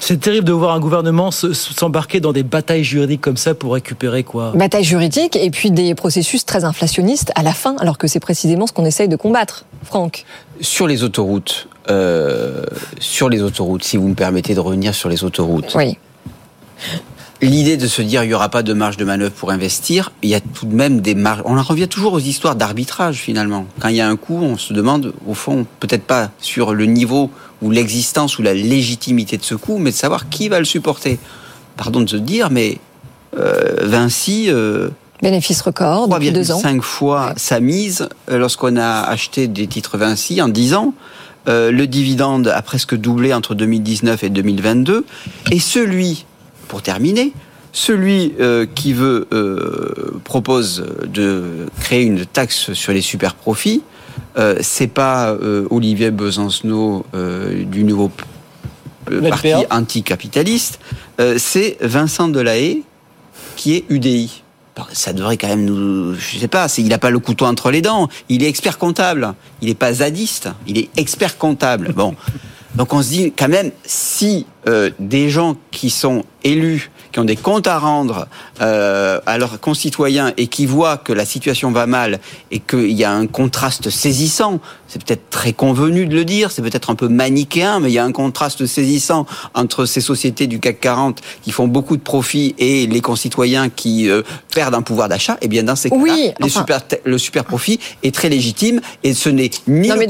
C'est terrible de voir un gouvernement se- s'embarquer dans des batailles juridiques comme ça pour récupérer quoi Bataille juridique et puis des processus très inflationnistes à la fin, alors que c'est précisément ce qu'on essaye de combattre. Franck. Sur les autoroutes, euh, sur les autoroutes, si vous me permettez de revenir sur les autoroutes. Oui. L'idée de se dire il n'y aura pas de marge de manœuvre pour investir, il y a tout de même des marges. On en revient toujours aux histoires d'arbitrage finalement. Quand il y a un coût, on se demande au fond peut-être pas sur le niveau ou l'existence ou la légitimité de ce coût, mais de savoir qui va le supporter. Pardon de se dire, mais euh, Vinci, euh, Bénéfice record depuis deux ans. 3,5 fois sa mise euh, lorsqu'on a acheté des titres Vinci en 10 ans. Euh, le dividende a presque doublé entre 2019 et 2022. Et celui, pour terminer, celui euh, qui veut euh, propose de créer une taxe sur les super profits, euh, c'est pas euh, Olivier Besancenot du nouveau parti anticapitaliste, c'est Vincent Delahaye qui est UDI. Ça devrait quand même nous, je sais pas, il n'a pas le couteau entre les dents. Il est expert comptable. Il n'est pas zadiste. Il est expert comptable. Bon. Donc on se dit quand même, si euh, des gens qui sont élus, qui ont des comptes à rendre euh, à leurs concitoyens et qui voient que la situation va mal et qu'il y a un contraste saisissant, c'est peut-être très convenu de le dire, c'est peut-être un peu manichéen, mais il y a un contraste saisissant entre ces sociétés du CAC 40 qui font beaucoup de profits et les concitoyens qui euh, perdent un pouvoir d'achat. Et bien dans ces cas-là, Oui, les enfin- super, le super profit est très légitime et ce n'est ni Non, le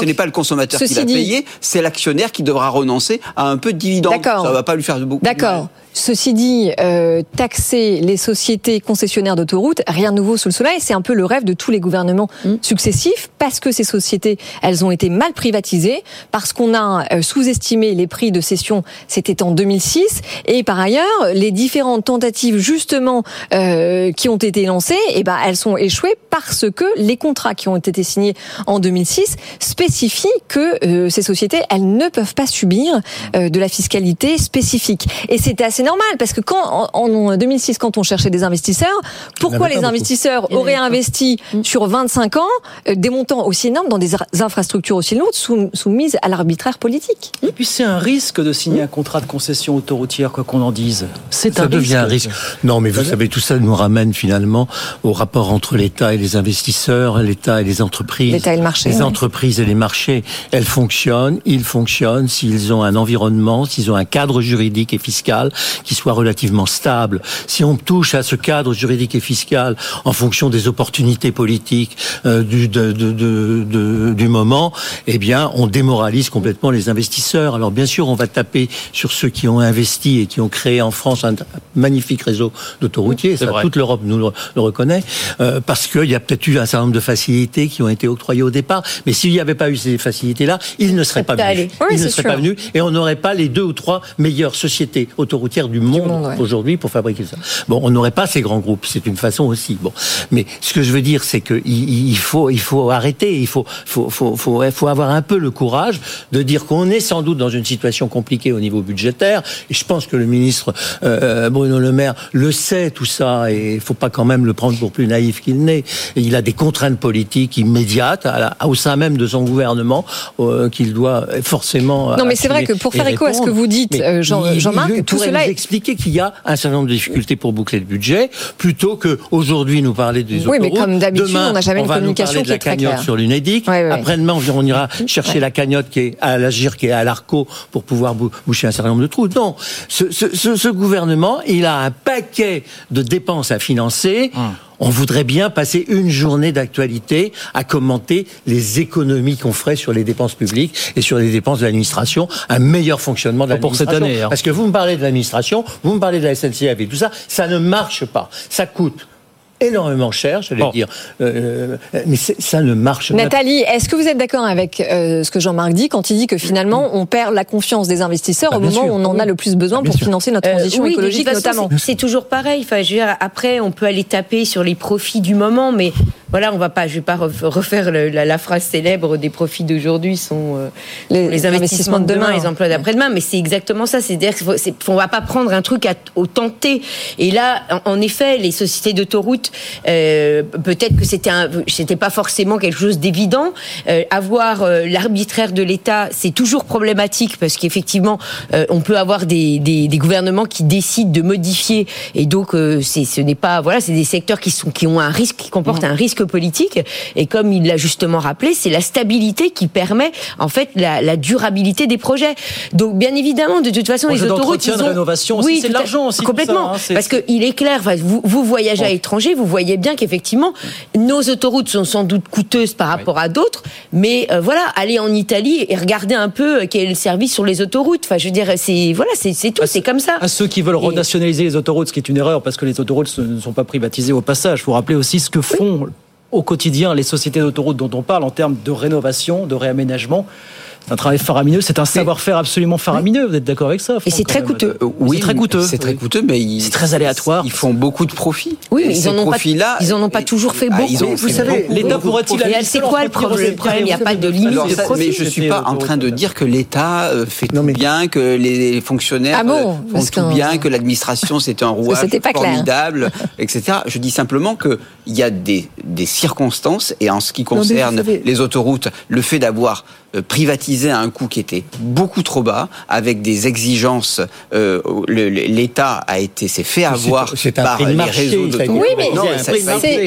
ce n'est pas le consommateur qui dit- payé, c'est l'actionnaire qui devra renoncer à un peu de dividende. D'accord. Ça va pas lui faire beaucoup. D'accord. Ceci dit, euh, taxer les sociétés concessionnaires d'autoroutes, rien de nouveau sous le soleil, c'est un peu le rêve de tous les gouvernements successifs, parce que ces sociétés, elles ont été mal privatisées, parce qu'on a euh, sous-estimé les prix de cession, c'était en 2006, et par ailleurs, les différentes tentatives justement euh, qui ont été lancées, eh ben, elles sont échouées parce que les contrats qui ont été signés en 2006 spécifient que euh, ces sociétés, elles ne peuvent pas subir euh, de la fiscalité spécifique. Et c'était assez normal parce que quand en, en 2006, quand on cherchait des investisseurs, pourquoi les investisseurs auraient investi sur 25 ans euh, des montants aussi énormes dans des infrastructures aussi lourdes soumises à l'arbitraire politique? Et puis c'est un risque de signer un contrat de concession autoroutière, quoi qu'on en dise. C'est ça un devient un risque. Non, mais vous savez, tout ça nous ramène finalement au rapport entre l'État et les investisseurs, l'État et les entreprises. L'État et le marché, Les oui. entreprises et les marchés, elles fonctionnent, ils fonctionnent s'ils ont un environnement, s'ils ont un cadre juridique et fiscal qui soit relativement stable. Si on touche à ce cadre juridique et fiscal en fonction des opportunités politiques euh, du, de- de- de- de- du moment, eh bien, on démoralise complètement les investisseurs. Alors bien sûr, on va taper sur ceux qui ont investi et qui ont créé en France un magnifique réseau d'autoroutiers. C'est Ça, vrai. toute l'Europe nous le, le reconnaît, euh, parce qu'il y a peut-être eu un certain nombre de facilités qui ont été octroyées au départ. Mais s'il n'y avait pas eu ces facilités-là, ils ne seraient pas venus. Oui, ils ne seraient sûr. pas venus et on n'aurait pas les deux ou trois meilleures sociétés autoroutières du monde, monde, ouais. aujourd'hui pour fabriquer ça. Bon, on n'aurait pas ces grands groupes. C'est une façon aussi. Bon, mais ce que je veux dire, c'est que il, faut, il faut arrêter. Il faut, faut, faut, faut, faut avoir un peu le courage de dire qu'on est sans doute dans une situation compliquée au niveau budgétaire. Et je pense que le ministre euh, Bruno Le Maire le sait tout ça. Et il faut pas quand même le prendre pour plus naïf qu'il n'est. Il a des contraintes politiques immédiates à la- au sein même de son gouvernement euh, qu'il doit forcément. Non, mais c'est vrai que pour faire écho à ce que vous dites, euh, Jean- Jean-Marc, tout cela expliquer qu'il y a un certain nombre de difficultés pour boucler le budget, plutôt que aujourd'hui nous parler des Oui, mais comme d'habitude, Demain, on n'a jamais une nous communication de qui la est très cagnotte claire. sur l'UNEDIC. Ouais, ouais, ouais. Après-demain, on ira chercher la cagnotte qui est à l'Agir, qui est à l'Arco, pour pouvoir bou- boucher un certain nombre de trous. Non, ce, ce- ce- ce gouvernement, il a un paquet de dépenses à financer. Hum. On voudrait bien passer une journée d'actualité à commenter les économies qu'on ferait sur les dépenses publiques et sur les dépenses de l'administration, un meilleur fonctionnement de Pas pour cette l'administration. année, hein. Parce que vous me parlez de l'administration, vous me parlez de la SNCF et tout ça, ça ne marche pas. Ça coûte énormément cher, j'allais Bon. dire, euh, mais c'est- ça ne marche pas. Nathalie, est-ce que vous êtes d'accord avec euh, ce que Jean-Marc dit quand il dit que finalement on perd la confiance des investisseurs Bah, au moment sûr. où on en a le plus besoin Bien pour sûr. financer notre transition Euh, oui, écologique façon, notamment c'est- C'est toujours pareil. Enfin, je veux dire, après, on peut aller taper sur les profits du moment, mais voilà, on va pas. Je vais pas ref- refaire la, la phrase célèbre des profits d'aujourd'hui sont euh, Les- les, investissements de demain, les emplois d'après-demain. Mais c'est exactement ça. C'est-à-dire qu'on va pas prendre un truc à, au tenté. Et là, en, en effet, les sociétés d'autoroutes, euh, peut-être que c'était c'était pas forcément quelque chose d'évident. Euh, avoir l'arbitraire de l'État, c'est toujours problématique parce qu'effectivement, on peut avoir des, des, des gouvernements qui décident de modifier et donc c'est ce n'est pas voilà, c'est des secteurs qui sont qui ont un risque, qui comportent un risque risque politique. Et comme il l'a justement rappelé, c'est la stabilité qui permet en fait la, la, durabilité des projets. Donc bien évidemment, de toute façon, les autoroutes, ils de ont... rénovation aussi, oui, c'est de l'argent aussi, Complètement, ça, hein, parce que il est clair. Vous, vous voyagez à l'étranger, vous voyez bien qu'effectivement, nos autoroutes sont sans doute coûteuses par rapport à d'autres, mais euh, voilà, allez en Italie et regardez un peu euh, quel est le service sur les autoroutes. Enfin, je veux dire, c'est voilà, c'est tout, c'est comme ça. À ceux qui veulent renationaliser les autoroutes, ce qui est une erreur parce que les autoroutes ne sont pas privatisées au passage. Il faut rappeler aussi ce que font au quotidien les sociétés d'autoroutes dont on parle en termes de rénovation, de réaménagement. C'est un travail faramineux, c'est un savoir-faire absolument faramineux. Vous êtes d'accord avec ça Et c'est très coûteux. c'est très coûteux. C'est très coûteux, mais ils- C'est très aléatoire. Ils font beaucoup de profits. Oui, mais ils en ont pas, ils en ont pas toujours fait Ah, beaucoup. ils ont vous savez, beaucoup, l'État pourrait-il c'est quoi le problème il n'y a pas de limite Alors, de ça, profit. mais je suis pas en train de dire que l'État euh, fait tout bien, que les fonctionnaires Ah bon euh, font tout qu'un- bien, que l'administration c'est un rouage c'était pas clair. formidable, etc. Je dis simplement que il y a des, des circonstances et en ce qui concerne les autoroutes, le fait d'avoir euh, privatisé à un coût qui était beaucoup trop bas, avec des exigences, euh, l'État a été s'est fait avoir par les marché, réseaux. Oui, mais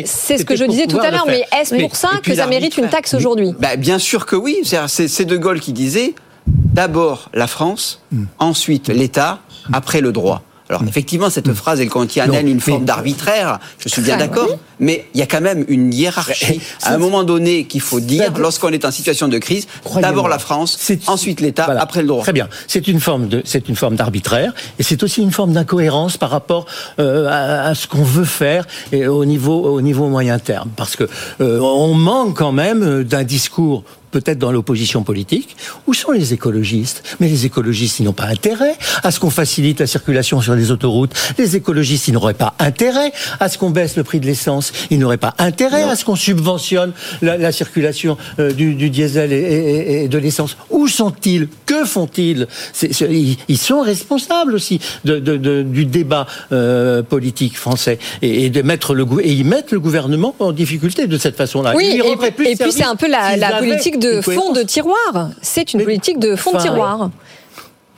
c'est ce que je disais tout à l'heure, mais est-ce pour ça que ça mérite une taxe aujourd'hui? Bah, bien sûr que oui. C'est De Gaulle qui disait d'abord la France, Hmm. ensuite l'État, après le droit. Alors effectivement, cette phrase, elle contient en elle une forme d'arbitraire. Je suis bien d'accord, oui. mais il y a quand même une hiérarchie à un moment donné qu'il faut dire lorsqu'on est en situation de crise. D'abord la France, ensuite l'État, Voilà. après le droit. Très bien. C'est une forme de, c'est une forme d'arbitraire, et c'est aussi une forme d'incohérence par rapport euh, à, à ce qu'on veut faire et au niveau, au niveau moyen terme, parce que euh, on manque quand même euh, d'un discours peut-être dans l'opposition politique. Où sont les écologistes? Mais les écologistes, ils n'ont pas intérêt à ce qu'on facilite la circulation sur les autoroutes. Les écologistes, ils n'auraient pas intérêt à ce qu'on baisse le prix de l'essence. Ils n'auraient pas intérêt à ce qu'on subventionne la, la circulation euh, du, du diesel et, et- et de l'essence. Où sont-ils? Que font-ils? Ils, ils sont responsables aussi de, de- de- du débat euh, politique français et, et de mettre le et ils mettent le gouvernement en difficulté de cette façon-là. Oui, et, plus et puis c'est un peu la, politique de une fond cohérence. de tiroir. C'est une politique de fond de tiroir.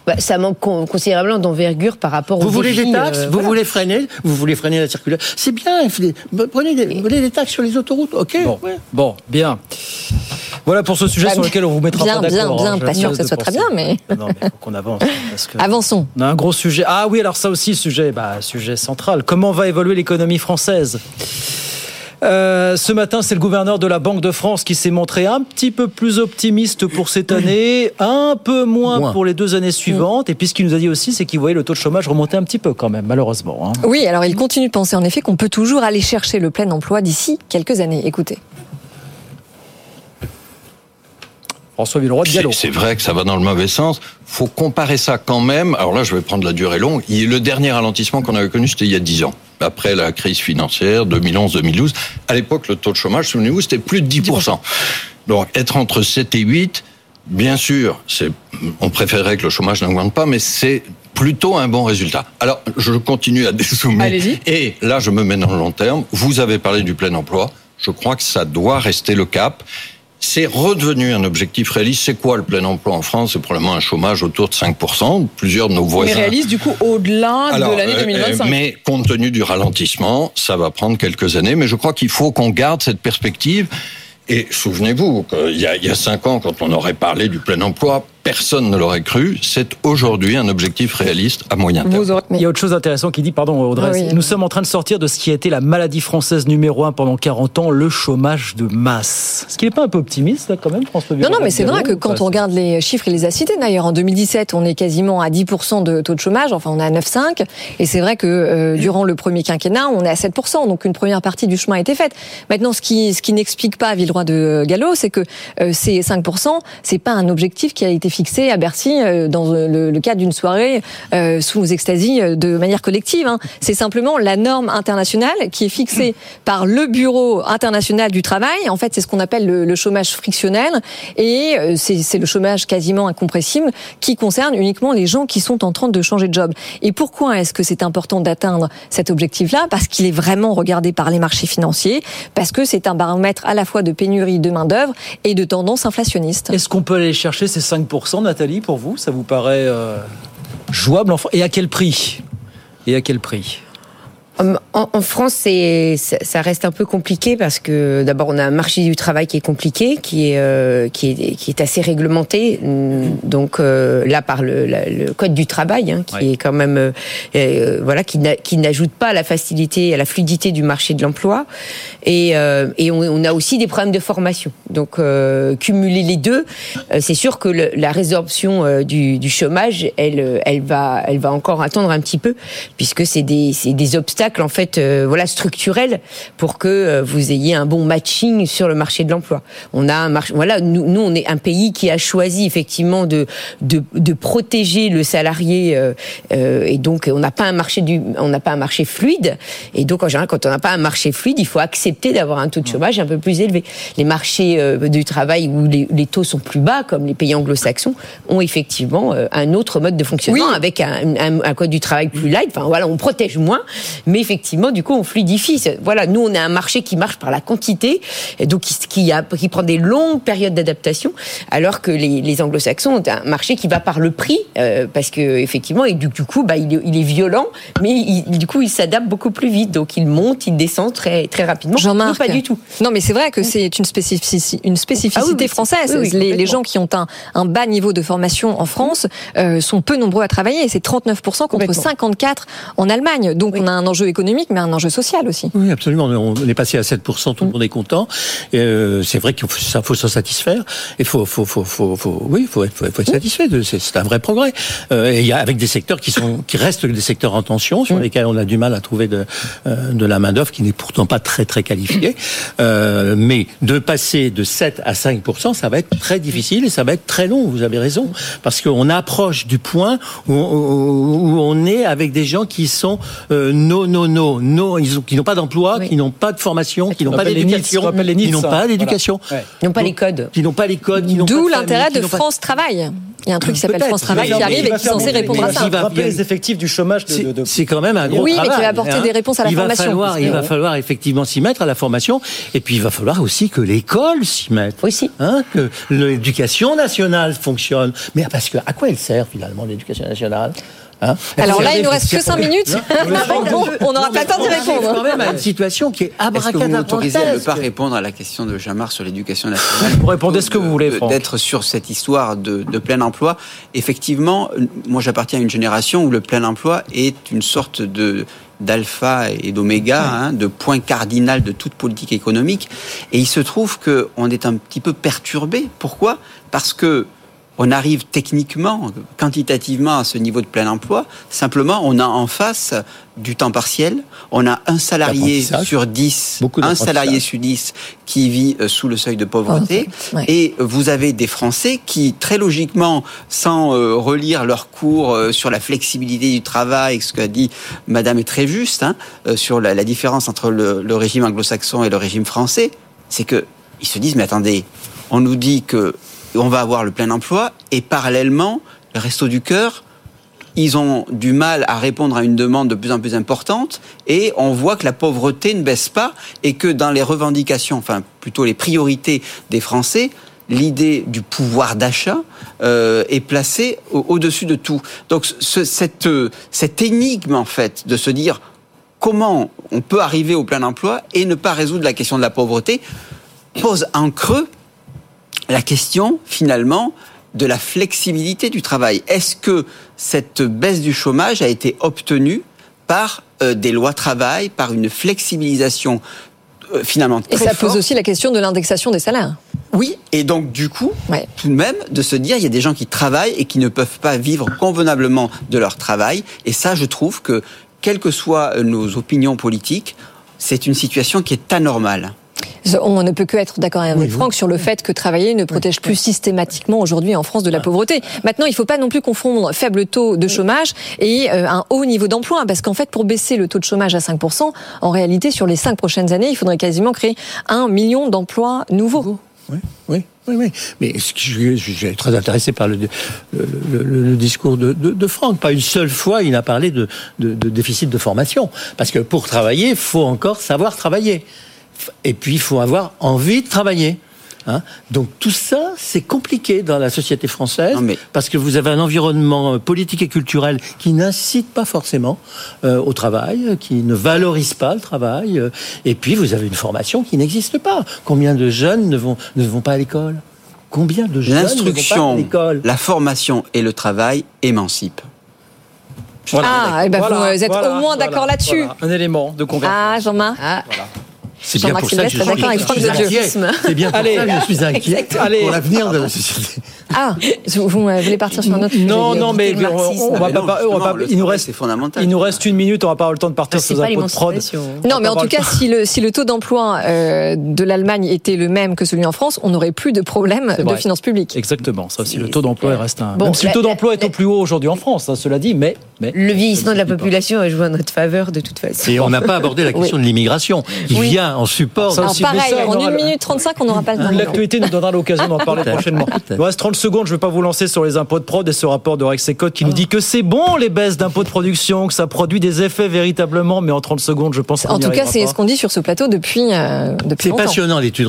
Bah, ça manque con- considérablement d'envergure par rapport aux Vous voulez des taxes euh, Vous voilà. voulez freiner Vous voulez freiner la circulation C'est bien. des- Prenez des, vous taxes sur les autoroutes, ok Bon, ouais. bon, bien. Voilà pour ce sujet Bah, sur lequel on vous mettra bien, pas d'accord. bien, hein, bien. je Pas sûr que de soit très bien, mais- Non, mais il faut qu'on avance. Parce que Avançons. on a un gros sujet. Ah oui, alors ça aussi, sujet, bah, sujet central. Comment va évoluer l'économie française? Euh, ce matin, c'est le gouverneur de la Banque de France qui s'est montré un petit peu plus optimiste pour cette année, un peu moins, Moins. pour les deux années suivantes. Et puis ce qu'il nous a dit aussi, c'est qu'il voyait le taux de chômage remonter un petit peu quand même, malheureusement. hein. Oui, alors il continue de penser en effet qu'on peut toujours aller chercher le plein emploi d'ici quelques années. Écoutez. François Villeroy de C'est Gallo. c'est vrai que ça va dans le mauvais sens. Faut comparer ça quand même. Alors là, je vais prendre la durée longue. Le dernier ralentissement qu'on avait connu, c'était il y a 10 ans. Après la crise financière, 2011-2012. À l'époque, le taux de chômage, souvenez-vous, c'était plus de 10%. Donc, être entre 7 et 8, bien sûr, c'est, on préférerait que le chômage n'augmente pas, mais c'est plutôt un bon résultat. Alors, je continue à dézoomer. Allez-y. Et là, je me mets dans le long terme. Vous avez parlé du plein emploi. Je crois que ça doit rester le cap. C'est redevenu un objectif réaliste. C'est quoi le plein emploi en France? C'est probablement un chômage autour de 5%. Plusieurs de nos Mais voisins. réalise du coup au-delà de l'année euh, 2025. euh, mais compte tenu du ralentissement, ça va prendre quelques années. Mais je crois qu'il faut qu'on garde cette perspective. Et souvenez-vous, qu'il y a, il y a cinq ans, quand on aurait parlé du plein emploi, personne ne l'aurait cru. C'est aujourd'hui un objectif réaliste à moyen terme. Il y a autre chose d'intéressant qui dit, pardon Audrey, oui. nous sommes en train de sortir de ce qui a été la maladie française numéro un pendant 40 ans, le chômage de masse. Ce qui n'est pas un peu optimiste là, quand même, François Non, non, mais c'est vrai que quand on regarde les chiffres, il les a cités d'ailleurs. En 2017, on est quasiment à 10% de taux de chômage, enfin on est à 9,5. Et c'est vrai que euh, durant le premier quinquennat, on est à 7%. Donc une première partie du chemin a été faite. Maintenant, ce qui, ce qui n'explique pas Villeroy de Gallo, c'est que euh, ces 5%, c'est pas un objectif qui a été fixé à Bercy euh, dans le, le cadre d'une soirée euh, sous extasie euh, de manière collective. hein. C'est simplement la norme internationale qui est fixée par le Bureau international du travail. En fait, c'est ce qu'on appelle le, le chômage frictionnel et euh, c'est c'est le chômage quasiment incompressible qui concerne uniquement les gens qui sont en train de changer de job. Et pourquoi est-ce que c'est important d'atteindre cet objectif-là? Parce qu'il est vraiment regardé par les marchés financiers, parce que c'est un baromètre à la fois de pénurie de main-d'œuvre et de tendance inflationniste. Est-ce qu'on peut aller chercher ces 5%, Nathalie, pour vous? Ça vous paraît euh, jouable Et à quel prix? Et à quel prix? En, en France, c'est ça reste un peu compliqué parce que d'abord on a un marché du travail qui est compliqué, qui est euh, qui est qui est assez réglementé. Donc euh, là par le, le, code du travail, hein, qui est quand même euh, euh voilà qui qui n'ajoute pas à la facilité, à la fluidité du marché de l'emploi. Et, euh, et on, on, a aussi des problèmes de formation. Donc cumuler les deux, c'est sûr que le, la résorption du, du, chômage, elle elle va elle va encore attendre un petit peu puisque c'est des c'est des obstacles en fait euh, voilà structurel pour que euh, vous ayez un bon matching sur le marché de l'emploi. On a un marché voilà nous, nous on est un pays qui a choisi effectivement de de, de protéger le salarié euh, et donc on n'a pas un marché du on n'a pas un marché fluide et donc en général quand on n'a pas un marché fluide il faut accepter d'avoir un taux de chômage un peu plus élevé. Les marchés du travail où les, les, taux sont plus bas comme les pays anglo-saxons ont effectivement un autre mode de fonctionnement avec un, un, un, code du travail plus light. Enfin voilà on protège moins mais effectivement, du coup, on fluidifie. Voilà, nous, on a un marché qui marche par la quantité, et donc qui, a, qui prend des longues périodes d'adaptation, alors que les, les anglo-saxons ont un marché qui va par le prix, euh, parce que effectivement, et du, coup, bah, il, est, il est violent, mais il, du coup, il s'adapte beaucoup plus vite, donc il monte, il descend très très rapidement. Jean-Marc, pas du tout. Non, mais c'est vrai que c'est une, spécificité, une spécificité ah française. les, les, gens qui ont un, un, bas niveau de formation en France euh, sont peu nombreux à travailler. C'est 39% contre 54 en Allemagne. Donc on a un enjeu économique, mais un enjeu social aussi. Oui, absolument. On est passé à 7%, tout le monde est content. Euh, c'est vrai qu'il faut, ça faut s'en satisfaire. Il faut, faut, faut, faut, faut, oui, faut être, faut être satisfait. C'est un vrai progrès. Euh, et il y a avec des secteurs qui sont, qui restent des secteurs en tension, sur lesquels on a du mal à trouver de, euh, de la main d'œuvre, qui n'est pourtant pas très très qualifiée. Euh, mais de passer de 7% à 5%, ça va être très difficile et ça va être très long. Vous avez raison, parce qu'on approche du point où, où, on est avec des gens qui sont euh, non non, non, non, ils ont, qui n'ont pas d'emploi, qui n'ont pas de formation, qui n'ont pas d'éducation, qui n'ont pas d'éducation, qui n'ont pas les codes, qui n'ont pas les codes, D'où l'intérêt de France Travail. Il y a un truc qui s'appelle France Travail qui arrive et qui est censé répondre à ça. Il va rappeler les effectifs du chômage. C'est quand même un gros Oui, mais qui va apporter des réponses à la formation. Il va falloir effectivement s'y mettre à la formation, et puis il va falloir aussi que l'école s'y mette. Aussi. Hein, que l'éducation nationale fonctionne. Mais parce que à quoi elle sert finalement l'éducation nationale? Hein Alors là, il nous reste que 5 minutes. on n'aura pas le temps d'y répondre. quand même à une situation qui est abracadabrantesque. Est-ce que vous m'autorisez à ne pas répondre à la question de Jamar sur l'éducation nationale Vous répondez ce que vous voulez, D'être sur cette histoire de, de, plein emploi. Effectivement, moi j'appartiens à une génération où le plein emploi est une sorte de d'alpha et d'oméga, hein, de point cardinal de toute politique économique. Et il se trouve qu'on est un petit peu perturbé. Pourquoi? Parce que on arrive techniquement, quantitativement à ce niveau de plein emploi. Simplement, on a en face du temps partiel. On a un salarié sur 10, un salarié sur 10 qui vit euh, sous le seuil de pauvreté. Et vous avez des Français qui, très logiquement, sans euh, relire leurs cours euh, sur la flexibilité du travail, ce qu'a dit Madame est très juste, hein, sur la, différence entre le, le régime anglo-saxon et le régime français, c'est que ils se disent, mais attendez, on nous dit que on va avoir le plein emploi et parallèlement, le Resto du Cœur, ils ont du mal à répondre à une demande de plus en plus importante et on voit que la pauvreté ne baisse pas et que dans les revendications, enfin plutôt les priorités des Français, l'idée du pouvoir d'achat euh, est placée au-dessus de tout. Donc cette, cette énigme en fait de se dire comment on peut arriver au plein emploi et ne pas résoudre la question de la pauvreté pose un creux la question, finalement, de la flexibilité du travail. Est-ce que cette baisse du chômage a été obtenue par euh, des lois travail, par une flexibilisation euh, finalement Et ça pose aussi la question de l'indexation des salaires. Oui, et donc du coup, tout de même, de se dire, il y a des gens qui travaillent et qui ne peuvent pas vivre convenablement de leur travail. Et ça, je trouve que, quelles que soient nos opinions politiques, c'est une situation qui est anormale. On ne peut que être d'accord avec Franck sur le fait que travailler ne protège plus systématiquement aujourd'hui en France de la pauvreté. Maintenant, il ne faut pas non plus confondre faible taux de chômage et euh, un haut niveau d'emploi, parce qu'en fait, pour baisser le taux de chômage à 5%, en réalité, sur les cinq prochaines années, il faudrait quasiment créer un million d'emplois nouveaux. Oui, oui. Oui, oui. Mais je, suis très intéressé par le, le, discours de, de, Franck. Pas une seule fois, il n'a parlé de, de, déficit de formation. Parce que pour travailler, il faut encore savoir travailler. Et puis, il faut avoir envie de travailler. Hein Donc tout ça, c'est compliqué dans la société française Non, mais- parce que vous avez un environnement euh, politique et culturel qui n'incite pas forcément euh, au travail, euh, qui ne valorise pas le travail, euh, et puis vous avez une formation qui n'existe pas. Combien de jeunes ne vont ne vont pas à l'école? Combien de jeunes ne vont pas à L'instruction, l'école? la formation et le travail émancipent. Ah, eh ben, vous, êtes voilà, au moins voilà, d'accord là-dessus. voilà. Un élément de convergence. Ah, Jean-Marc C'est bien pour ça que je suis inquiet. C'est bien pour Allez. ça que je suis inquiet pour l'avenir de la société. Ah, vous, vous, euh, voulez partir sur un autre Non, non, mais on, va Mais pas, il nous reste, c'est fondamental. il nous reste une minute, on va pas avoir le temps de partir Ah, sur de prod. l'émancipation. Non, mais en tout cas, si le, si le taux d'emploi euh, de l'Allemagne était le même que celui en France, on n'aurait plus de problème de finances publiques. Exactement, ça aussi, le taux d'emploi reste un. Bon, Même si le taux d'emploi est au plus haut aujourd'hui en France, hein, cela dit, mais. mais Le vieillissement de la population joue en notre faveur de toute façon. Et on n'a pas abordé la question de l'immigration, qui Oui. En support. Alors aussi, mais pareil, ça, en aura 1 le- minute 35, on n'aura pas le temps. L'actualité nous donnera l'occasion d'en parler prochainement. Il nous reste 30 secondes, je ne vais pas vous lancer sur les impôts de prod et ce rapport de Rexecode qui nous dit que c'est bon les baisses d'impôts de production, que ça produit des effets véritablement, mais en 30 secondes, je pense qu'on En tout cas, c'est ce qu'on dit sur ce plateau depuis, euh, depuis C'est passionnant l'étude.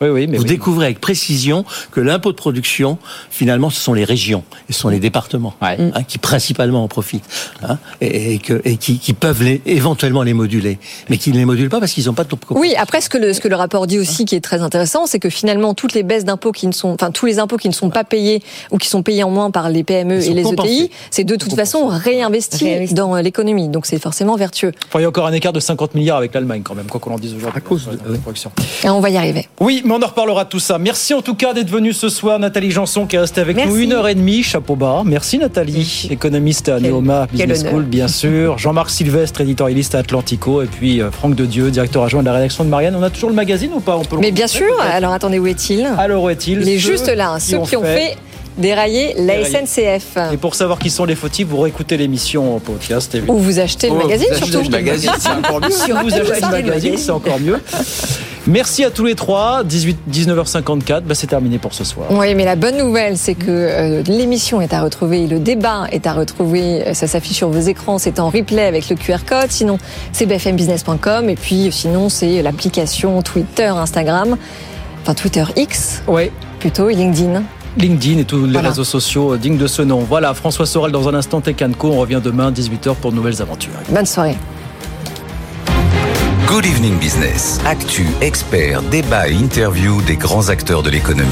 Oui, oui, mais Vous oui. découvrez avec précision que l'impôt de production, finalement, ce sont les régions et ce sont les départements Ouais. hein, qui principalement en profitent hein, et, et que, et qui, qui peuvent les, éventuellement les moduler, mais qui ne les modulent pas parce qu'ils n'ont pas de Oui, après ce que le ce que le rapport dit aussi qui est très intéressant, c'est que finalement toutes les baisses d'impôts qui ne sont enfin tous les impôts qui ne sont pas payés ou qui sont payés en moins par les PME et les. ETI, c'est de toute façon réinvesti Réinvesti. dans euh, l'économie. Donc c'est forcément vertueux. Enfin, il y a encore un écart de 50 milliards avec l'Allemagne quand même, quoi qu'on en dise aujourd'hui. À cause de- la production. Et on va y arriver. Oui, mais on en reparlera de tout ça. Merci en tout cas d'être venu ce soir, Nathalie Janson, qui est restée avec Merci. nous une heure et demie, chapeau bas. Merci Nathalie, économiste à Neoma Business. School, bien sûr. Jean-Marc Sylvestre, éditorialiste à Atlantico, et puis euh, Franck de Dieu, directeur adjoint de la rédaction de Marianne. On a toujours le magazine ou pas? On peut le Mais bien sûr. Alors attendez, où est-il? Alors où est-il? Il est juste là. Ceux qui ont fait dérailler la Dérailler. SNCF. Et pour savoir qui sont les fautifs, vous réécoutez l'émission en podcast. Ou vous achetez le Oh, magazine vous achetez surtout. le magazine, c'est encore mieux. Si vous achetez le magazine, c'est encore mieux. Merci à tous les trois. 18, 19h54, bah, c'est terminé pour ce soir. Oui, mais la bonne nouvelle, c'est que euh, l'émission est à retrouver, le débat est à retrouver. euh, Ça s'affiche sur vos écrans, c'est en replay avec le QR code. Sinon, c'est bfmbusiness.com. Et puis, euh, sinon, c'est l'application Twitter, Instagram, enfin Twitter X Ouais. plutôt, et LinkedIn. LinkedIn et tous les Voilà. réseaux sociaux euh, dignes de ce nom. Voilà, François Sorel dans un instant, Tech Co. On revient demain, 18h pour de nouvelles aventures. Bonne soirée. Good Evening Business. Actu, experts, débat et interview des grands acteurs de l'économie.